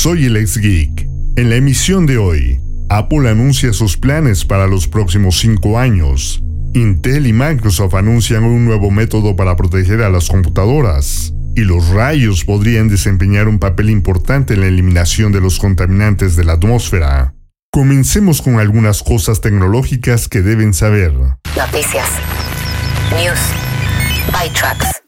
Soy el ex geek. En la emisión de hoy, Apple anuncia sus planes para los próximos cinco años. Intel y Microsoft anuncian un nuevo método para proteger a las computadoras. Y los rayos podrían desempeñar un papel importante en la eliminación de los contaminantes de la atmósfera. Comencemos con algunas cosas tecnológicas que deben saber. Noticias. News. ByTrax.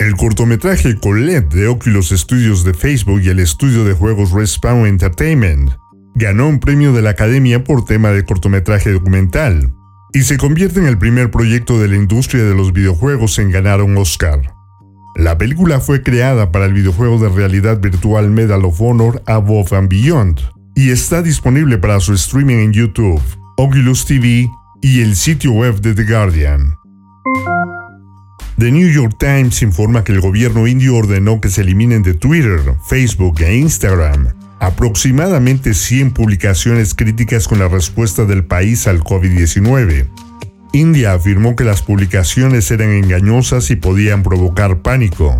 El cortometraje Colette de Oculus Studios de Facebook y el estudio de juegos Respawn Entertainment ganó un premio de la Academia por tema de cortometraje documental y se convierte en el primer proyecto de la industria de los videojuegos en ganar un Oscar. La película fue creada para el videojuego de realidad virtual Medal of Honor Above and Beyond y está disponible para su streaming en YouTube, Oculus TV y el sitio web de The Guardian. The New York Times informa que el gobierno indio ordenó que se eliminen de Twitter, Facebook e Instagram aproximadamente 100 publicaciones críticas con la respuesta del país al COVID-19. India afirmó que las publicaciones eran engañosas y podían provocar pánico.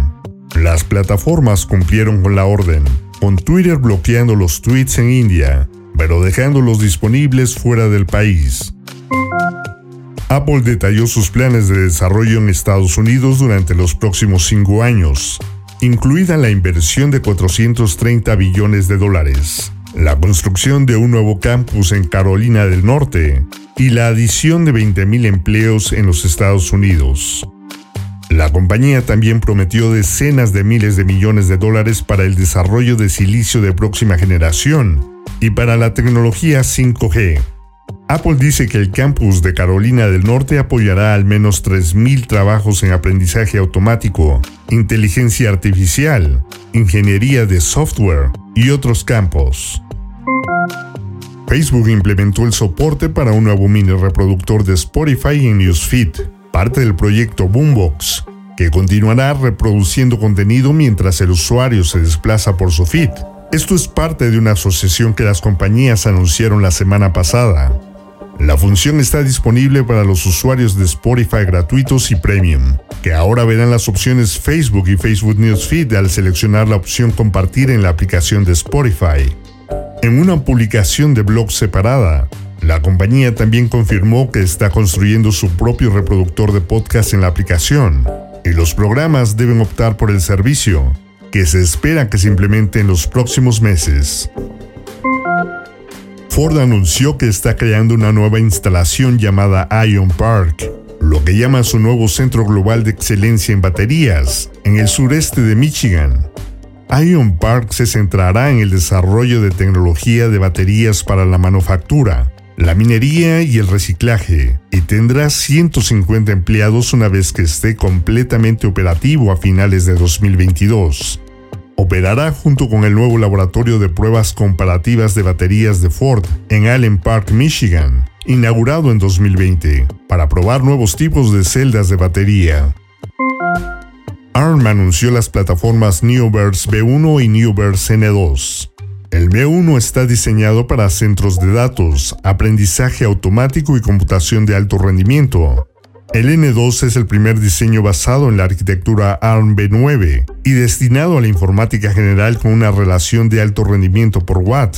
Las plataformas cumplieron con la orden, con Twitter bloqueando los tweets en India, pero dejándolos disponibles fuera del país. Apple detalló sus planes de desarrollo en Estados Unidos durante los próximos cinco años, incluida la inversión de 430 billones de dólares, la construcción de un nuevo campus en Carolina del Norte y la adición de 20.000 empleos en los Estados Unidos. La compañía también prometió decenas de miles de millones de dólares para el desarrollo de silicio de próxima generación y para la tecnología 5G Apple dice que el campus de Carolina del Norte apoyará al menos 3.000 trabajos en aprendizaje automático, inteligencia artificial, ingeniería de software y otros campos. Facebook implementó el soporte para un nuevo mini reproductor de Spotify en Newsfeed, parte del proyecto Boombox, que continuará reproduciendo contenido mientras el usuario se desplaza por su feed. Esto es parte de una asociación que las compañías anunciaron la semana pasada. La función está disponible para los usuarios de Spotify gratuitos y premium, que ahora verán las opciones Facebook y Facebook Newsfeed al seleccionar la opción compartir en la aplicación de Spotify. En una publicación de blog separada, la compañía también confirmó que está construyendo su propio reproductor de podcast en la aplicación, y los programas deben optar por el servicio, que se espera que se implemente en los próximos meses. Ford anunció que está creando una nueva instalación llamada Ion Park, lo que llama su nuevo centro global de excelencia en baterías, en el sureste de Michigan. Ion Park se centrará en el desarrollo de tecnología de baterías para la manufactura, la minería y el reciclaje, y tendrá 150 empleados una vez que esté completamente operativo a finales de 2022 operará junto con el nuevo laboratorio de pruebas comparativas de baterías de Ford en Allen Park, Michigan, inaugurado en 2020, para probar nuevos tipos de celdas de batería. ARM anunció las plataformas Neoverse B1 y Neoverse N2. El B1 está diseñado para centros de datos, aprendizaje automático y computación de alto rendimiento, el N2 es el primer diseño basado en la arquitectura ARM V9 y destinado a la informática general con una relación de alto rendimiento por watt.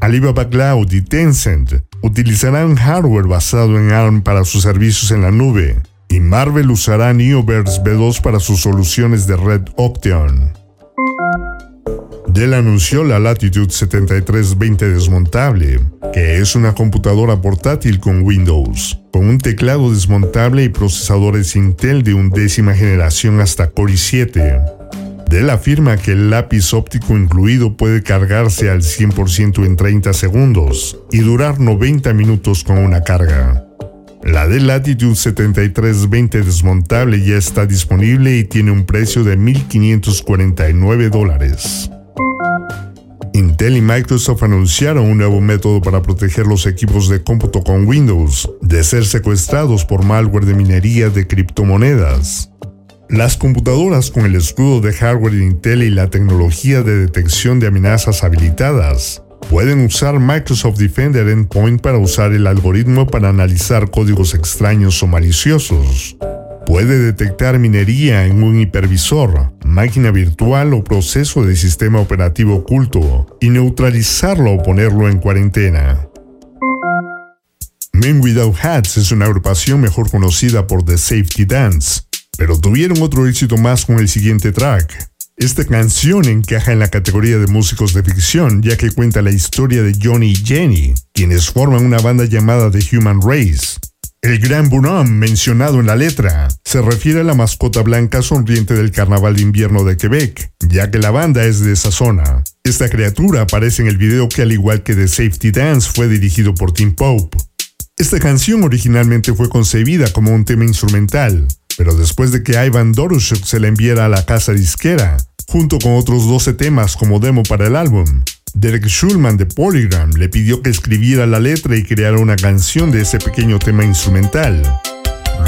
Alibaba Cloud y Tencent utilizarán hardware basado en ARM para sus servicios en la nube, y Marvel usará Neoverse V2 para sus soluciones de red Octeon. Dell anunció la Latitude 7320 desmontable, que es una computadora portátil con Windows, con un teclado desmontable y procesadores Intel de undécima generación hasta Core i7. Dell afirma que el lápiz óptico incluido puede cargarse al 100% en 30 segundos y durar 90 minutos con una carga. La Dell Latitude 7320 desmontable ya está disponible y tiene un precio de 1.549 dólares. Intel y Microsoft anunciaron un nuevo método para proteger los equipos de cómputo con Windows de ser secuestrados por malware de minería de criptomonedas. Las computadoras con el escudo de hardware de Intel y la tecnología de detección de amenazas habilitadas pueden usar Microsoft Defender Endpoint para usar el algoritmo para analizar códigos extraños o maliciosos. Puede detectar minería en un hipervisor, máquina virtual o proceso de sistema operativo oculto y neutralizarlo o ponerlo en cuarentena. Men Without Hats es una agrupación mejor conocida por The Safety Dance, pero tuvieron otro éxito más con el siguiente track. Esta canción encaja en la categoría de músicos de ficción ya que cuenta la historia de Johnny y Jenny, quienes forman una banda llamada The Human Race. El gran bonhomme mencionado en la letra se refiere a la mascota blanca sonriente del Carnaval de Invierno de Quebec, ya que la banda es de esa zona. Esta criatura aparece en el video que al igual que The Safety Dance fue dirigido por Tim Pope. Esta canción originalmente fue concebida como un tema instrumental, pero después de que Ivan Dorushuk se la enviara a la casa disquera, junto con otros 12 temas como demo para el álbum, Derek Schulman de Polygram le pidió que escribiera la letra y creara una canción de ese pequeño tema instrumental.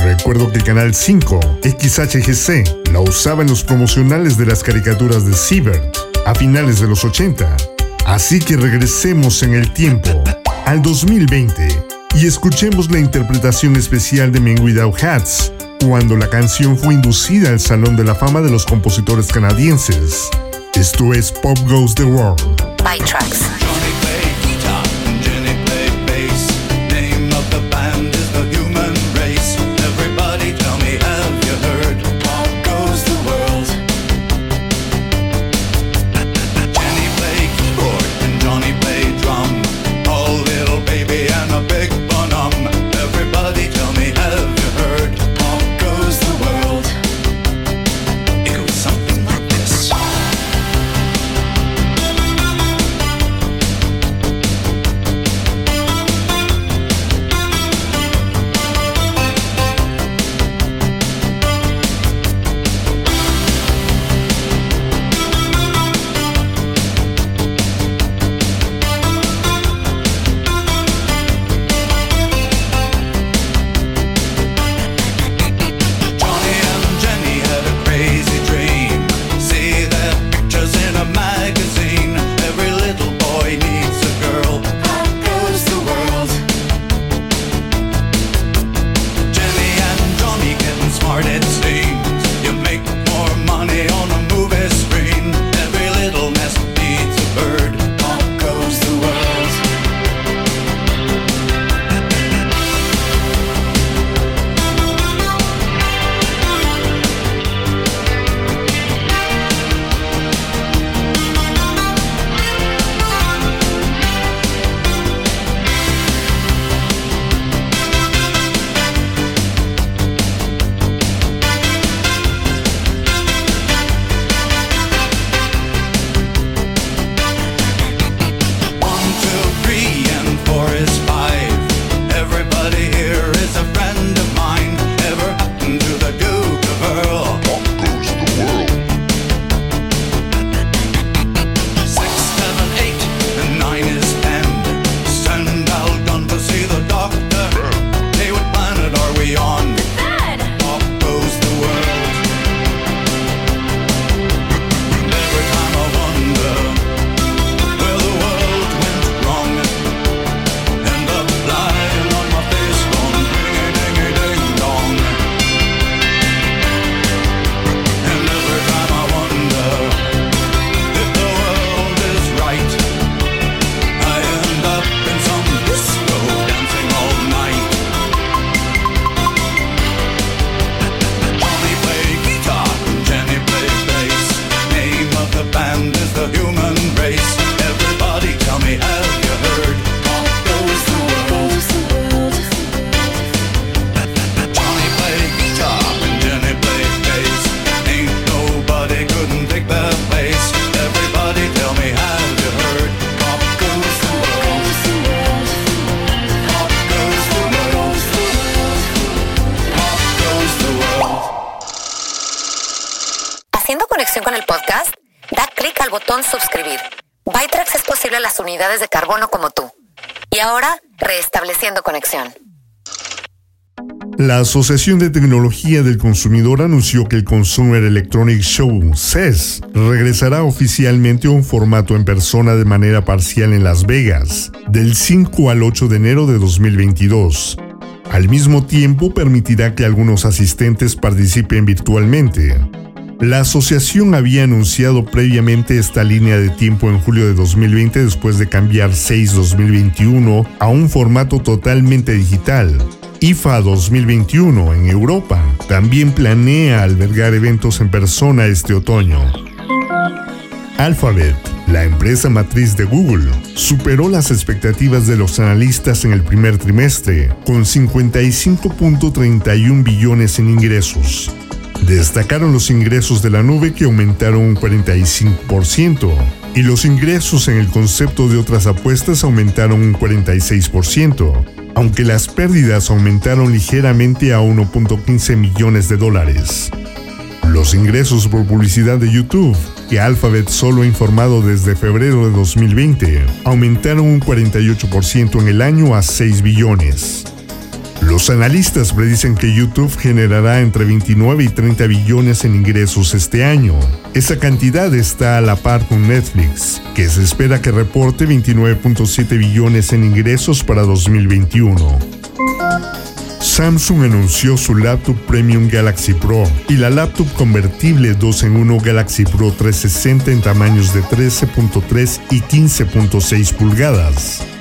Recuerdo que Canal 5, XHGC, la usaba en los promocionales de las caricaturas de Siebert a finales de los 80. Así que regresemos en el tiempo, al 2020, y escuchemos la interpretación especial de Men Without Hats, cuando la canción fue inducida al Salón de la Fama de los Compositores Canadienses. Esto es Pop Goes the World. By Tracks. Bytrax es posible a las unidades de carbono como tú. Y ahora, reestableciendo conexión. La Asociación de Tecnología del Consumidor anunció que el Consumer Electronic Show, CES, regresará oficialmente a un formato en persona de manera parcial en Las Vegas, del 5 al 8 de enero de 2022. Al mismo tiempo, permitirá que algunos asistentes participen virtualmente. La asociación había anunciado previamente esta línea de tiempo en julio de 2020 después de cambiar 6 2021 a un formato totalmente digital. IFA 2021 en Europa también planea albergar eventos en persona este otoño. Alphabet, la empresa matriz de Google, superó las expectativas de los analistas en el primer trimestre, con 55.31 billones en ingresos. Destacaron los ingresos de la nube que aumentaron un 45%, y los ingresos en el concepto de otras apuestas aumentaron un 46%, aunque las pérdidas aumentaron ligeramente a 1.15 millones de dólares. Los ingresos por publicidad de YouTube, que Alphabet solo ha informado desde febrero de 2020, aumentaron un 48% en el año a 6 billones. Los analistas predicen que YouTube generará entre 29 y 30 billones en ingresos este año. Esa cantidad está a la par con Netflix, que se espera que reporte 29.7 billones en ingresos para 2021. Samsung anunció su laptop Premium Galaxy Pro y la laptop convertible 2 en 1 Galaxy Pro 360 en tamaños de 13.3 y 15.6 pulgadas.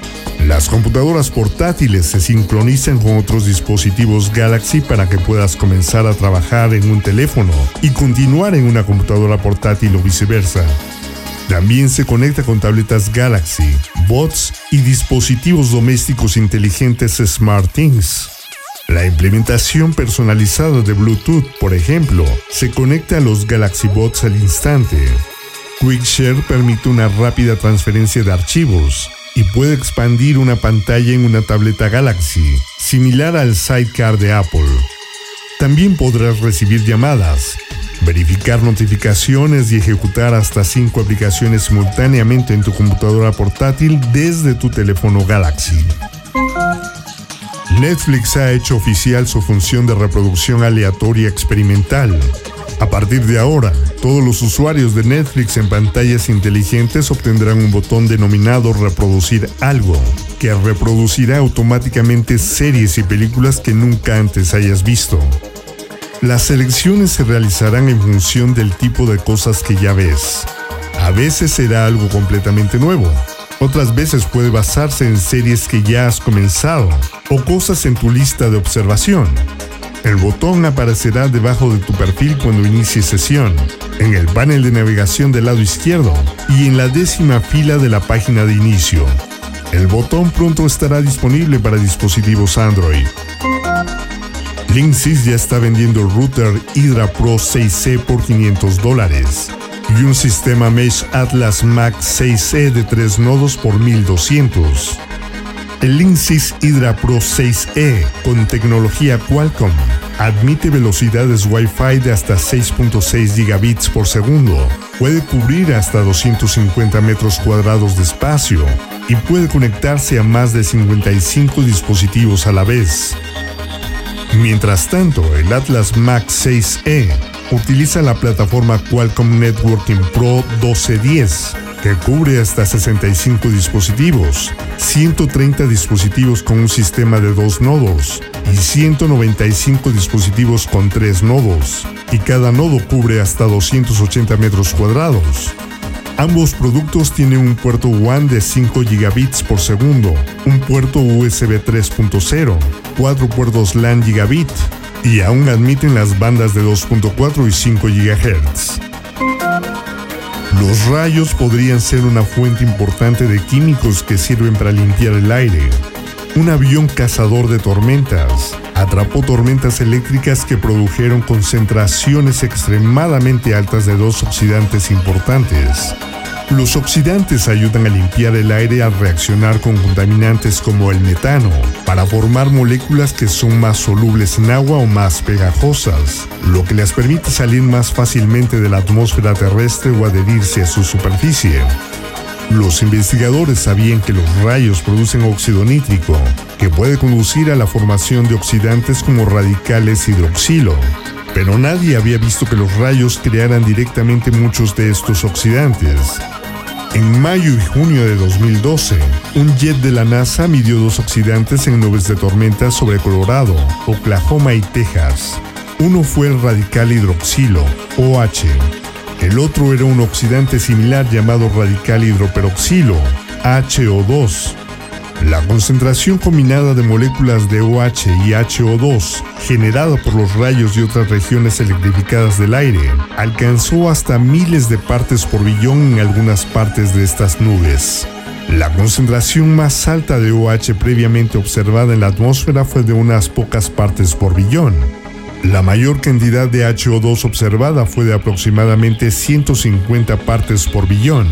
Las computadoras portátiles se sincronizan con otros dispositivos Galaxy para que puedas comenzar a trabajar en un teléfono y continuar en una computadora portátil o viceversa. También se conecta con tabletas Galaxy, bots y dispositivos domésticos inteligentes SmartThings. La implementación personalizada de Bluetooth, por ejemplo, se conecta a los Galaxy Bots al instante. QuickShare permite una rápida transferencia de archivos, y puede expandir una pantalla en una tableta Galaxy, similar al Sidecar de Apple. También podrás recibir llamadas, verificar notificaciones y ejecutar hasta 5 aplicaciones simultáneamente en tu computadora portátil desde tu teléfono Galaxy. Netflix ha hecho oficial su función de reproducción aleatoria experimental, a partir de ahora, todos los usuarios de Netflix en pantallas inteligentes obtendrán un botón denominado Reproducir algo, que reproducirá automáticamente series y películas que nunca antes hayas visto. Las selecciones se realizarán en función del tipo de cosas que ya ves. A veces será algo completamente nuevo, otras veces puede basarse en series que ya has comenzado o cosas en tu lista de observación. El botón aparecerá debajo de tu perfil cuando inicies sesión, en el panel de navegación del lado izquierdo y en la décima fila de la página de inicio. El botón pronto estará disponible para dispositivos Android. Linksys ya está vendiendo el router Hydra Pro 6C por 500 dólares y un sistema Mesh Atlas Max 6C de 3 nodos por 1200. El Linksys Hydra Pro 6E con tecnología Qualcomm admite velocidades Wi-Fi de hasta 6.6 gigabits por segundo, puede cubrir hasta 250 metros cuadrados de espacio y puede conectarse a más de 55 dispositivos a la vez. Mientras tanto, el Atlas Max 6E utiliza la plataforma Qualcomm Networking Pro 1210 que cubre hasta 65 dispositivos, 130 dispositivos con un sistema de dos nodos y 195 dispositivos con tres nodos, y cada nodo cubre hasta 280 metros cuadrados. Ambos productos tienen un puerto WAN de 5 gigabits por segundo, un puerto USB 3.0, cuatro puertos LAN gigabit y aún admiten las bandas de 2.4 y 5 GHz. Los rayos podrían ser una fuente importante de químicos que sirven para limpiar el aire. Un avión cazador de tormentas atrapó tormentas eléctricas que produjeron concentraciones extremadamente altas de dos oxidantes importantes, los oxidantes ayudan a limpiar el aire al reaccionar con contaminantes como el metano, para formar moléculas que son más solubles en agua o más pegajosas, lo que les permite salir más fácilmente de la atmósfera terrestre o adherirse a su superficie. Los investigadores sabían que los rayos producen óxido nítrico, que puede conducir a la formación de oxidantes como radicales hidroxilo, pero nadie había visto que los rayos crearan directamente muchos de estos oxidantes. En mayo y junio de 2012, un jet de la NASA midió dos oxidantes en nubes de tormenta sobre Colorado, Oklahoma y Texas. Uno fue el radical hidroxilo, OH. El otro era un oxidante similar llamado radical hidroperoxilo, HO2. La concentración combinada de moléculas de OH y HO2, generada por los rayos de otras regiones electrificadas del aire, alcanzó hasta miles de partes por billón en algunas partes de estas nubes. La concentración más alta de OH previamente observada en la atmósfera fue de unas pocas partes por billón. La mayor cantidad de HO2 observada fue de aproximadamente 150 partes por billón.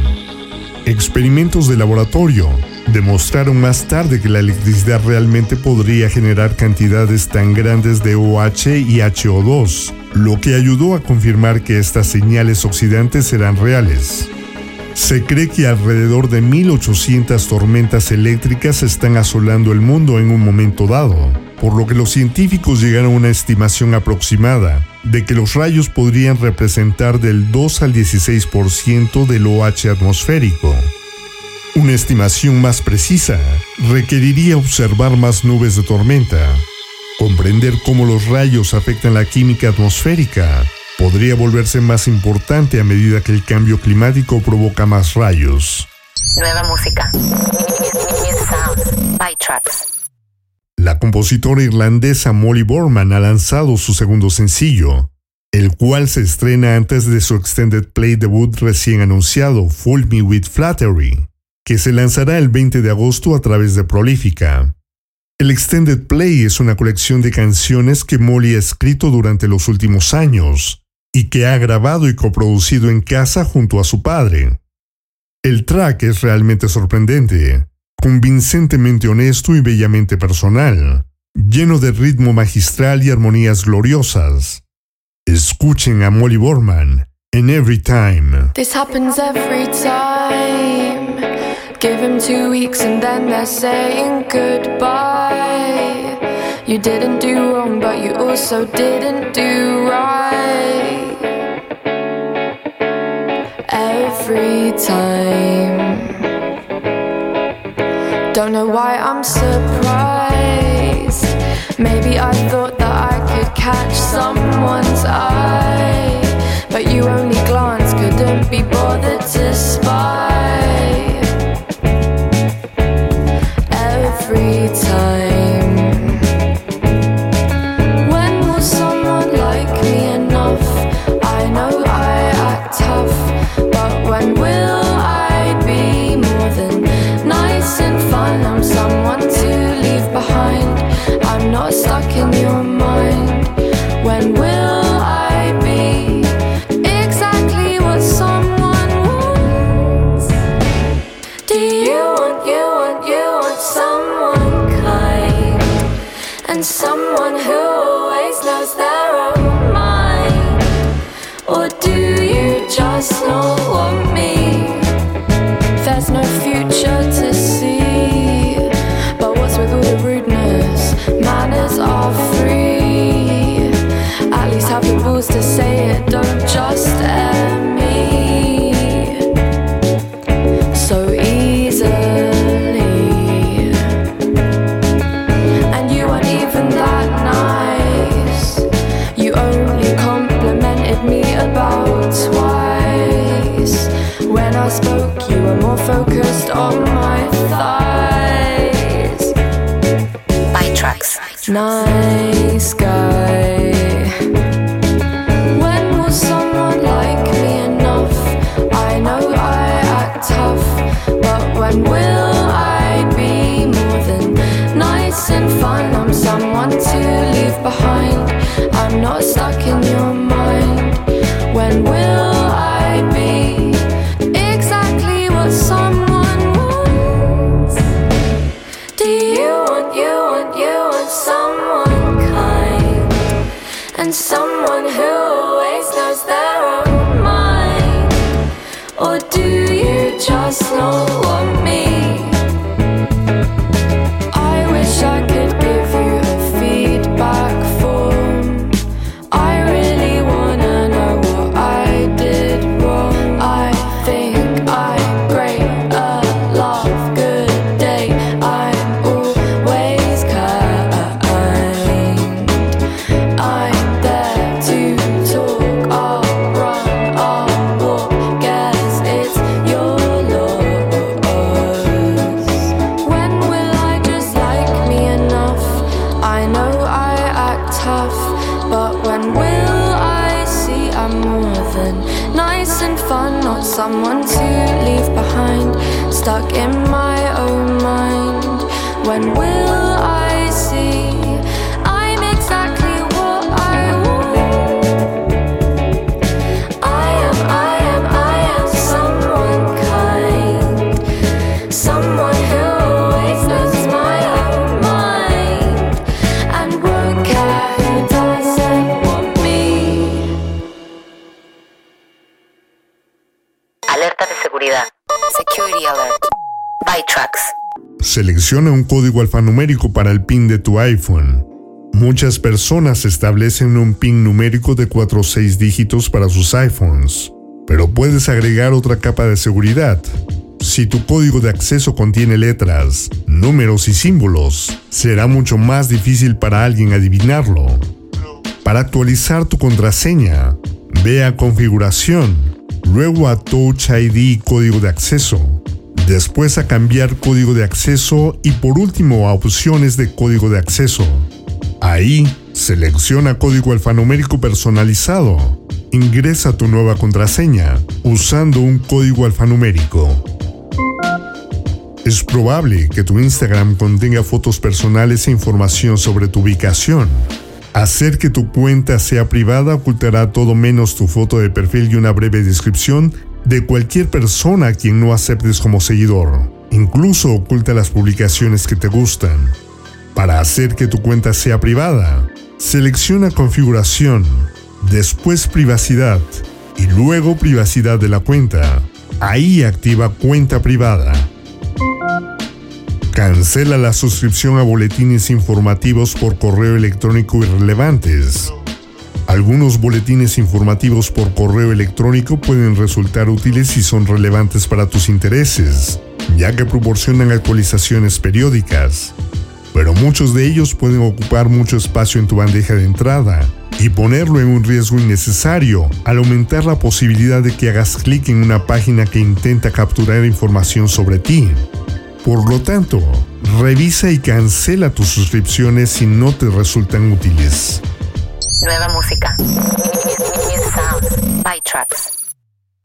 Experimentos de laboratorio demostraron más tarde que la electricidad realmente podría generar cantidades tan grandes de OH y HO2, lo que ayudó a confirmar que estas señales oxidantes eran reales. Se cree que alrededor de 1800 tormentas eléctricas están asolando el mundo en un momento dado, por lo que los científicos llegaron a una estimación aproximada de que los rayos podrían representar del 2 al 16% del OH atmosférico. Una estimación más precisa requeriría observar más nubes de tormenta, comprender cómo los rayos afectan la química atmosférica podría volverse más importante a medida que el cambio climático provoca más rayos. Nueva música. La compositora irlandesa Molly Borman ha lanzado su segundo sencillo, el cual se estrena antes de su extended play debut recién anunciado, Fool Me With Flattery que se lanzará el 20 de agosto a través de Prolífica. El Extended Play es una colección de canciones que Molly ha escrito durante los últimos años y que ha grabado y coproducido en casa junto a su padre. El track es realmente sorprendente, convincentemente honesto y bellamente personal, lleno de ritmo magistral y armonías gloriosas. Escuchen a Molly Borman en Every Time. Every time. Give him two weeks and then they're saying goodbye. You didn't do wrong, but you also didn't do right. Every time. Don't know why I'm surprised. Maybe I thought that I could catch someone's eye. But you only someone who always knows their own mind? Or do you just not want me? There's no future to tough, but when will I be more than nice and fun? I'm someone to leave behind. I'm not stuck in your mind. When will Selecciona un código alfanumérico para el PIN de tu iPhone. Muchas personas establecen un PIN numérico de 4 o 6 dígitos para sus iPhones, pero puedes agregar otra capa de seguridad. Si tu código de acceso contiene letras, números y símbolos, será mucho más difícil para alguien adivinarlo. Para actualizar tu contraseña, ve a Configuración, luego a Touch ID y Código de acceso, después a Cambiar código de acceso y por último a Opciones de código de acceso. Ahí, selecciona código alfanumérico personalizado. Ingresa tu nueva contraseña usando un código alfanumérico. Es probable que tu Instagram contenga fotos personales e información sobre tu ubicación. Hacer que tu cuenta sea privada ocultará todo menos tu foto de perfil y una breve descripción de cualquier persona a quien no aceptes como seguidor. Incluso oculta las publicaciones que te gustan. Para hacer que tu cuenta sea privada, selecciona configuración, después privacidad y luego privacidad de la cuenta. Ahí activa cuenta privada. Cancela la suscripción a boletines informativos por correo electrónico irrelevantes. Algunos boletines informativos por correo electrónico pueden resultar útiles si son relevantes para tus intereses, ya que proporcionan actualizaciones periódicas. Pero muchos de ellos pueden ocupar mucho espacio en tu bandeja de entrada y ponerlo en un riesgo innecesario al aumentar la posibilidad de que hagas clic en una página que intenta capturar información sobre ti. Por lo tanto, revisa y cancela tus suscripciones si no te resultan útiles. Nueva música. New sounds. Bytrax.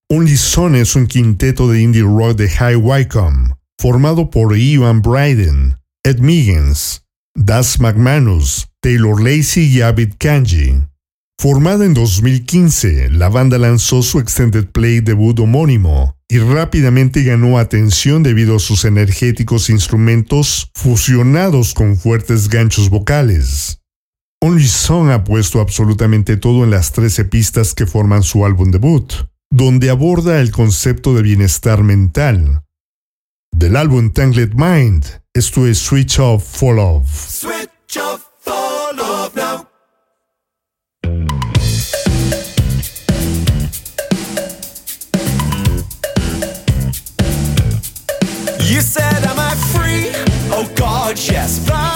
Only Son es un quinteto de indie rock de High Wycombe, formado por Ivan Bryden, Ed Miggins, Das McManus, Taylor Lacey y Abid Kanji. Formada en 2015, la banda lanzó su extended play debut homónimo y rápidamente ganó atención debido a sus energéticos instrumentos fusionados con fuertes ganchos vocales. Only Song ha puesto absolutamente todo en las 13 pistas que forman su álbum debut, donde aborda el concepto de bienestar mental. Del álbum Tangled Mind, esto es Switch Off for Love. Switch off for love now. You said, Am I free? Oh God, yes. But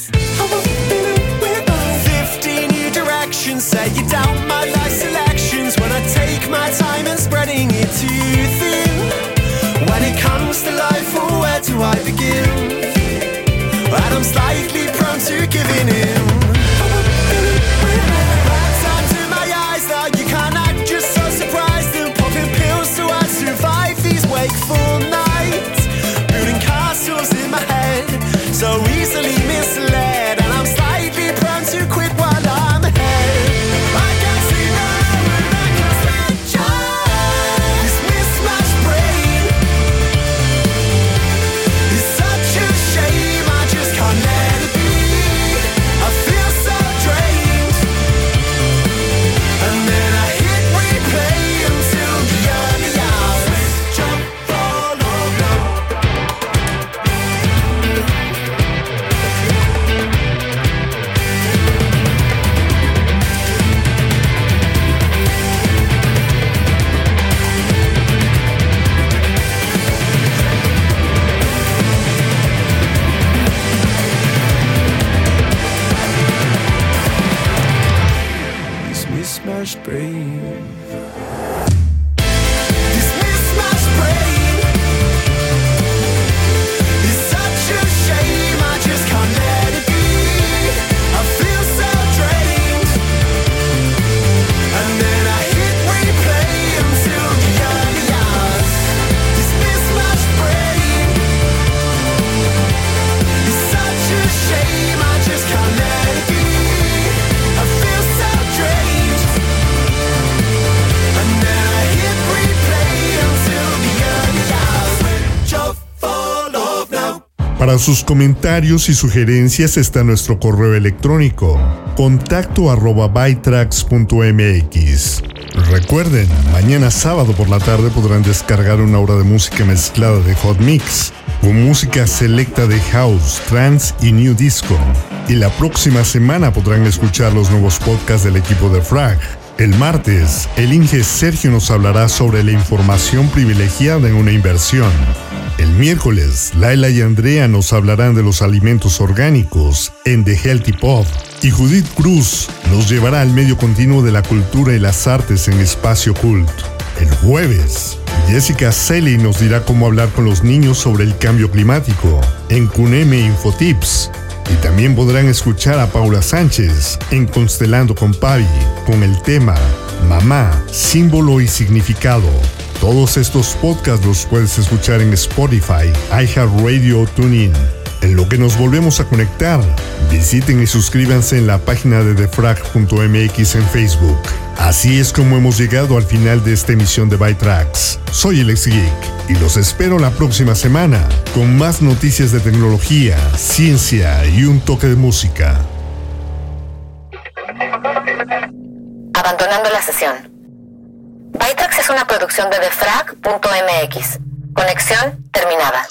my life selections when I take my time spreading it. When it comes to life, oh, where do I begin? And I'm slightly prone to giving in. Para sus comentarios y sugerencias está nuestro correo electrónico contacto arroba bytrax.mx. Recuerden, mañana sábado por la tarde podrán descargar una hora de música mezclada de Hot Mix con música selecta de house, trance y new disco. Y la próxima semana podrán escuchar los nuevos podcasts del equipo de Frag. El martes, el Inge Sergio nos hablará sobre la información privilegiada en una inversión. El miércoles, Laila y Andrea nos hablarán de los alimentos orgánicos en The Healthy Pod. Y Judith Cruz nos llevará al medio continuo de la cultura y las artes en Espacio Cult. El jueves, Jessica Selly nos dirá cómo hablar con los niños sobre el cambio climático en Cuneme Infotips. Y también podrán escuchar a Paula Sánchez en Constelando con Pavi con el tema Mamá, símbolo y significado. Todos estos podcasts los puedes escuchar en Spotify, iHeartRadio TuneIn. En lo que nos volvemos a conectar, visiten y suscríbanse en la página de defrag.mx en Facebook. Así es como hemos llegado al final de esta emisión de Bytrax. Soy el ex Geek y los espero la próxima semana con más noticias de tecnología, ciencia y un toque de música. Abandonando la sesión. Bytrax es una producción de defrag.mx. Conexión terminada.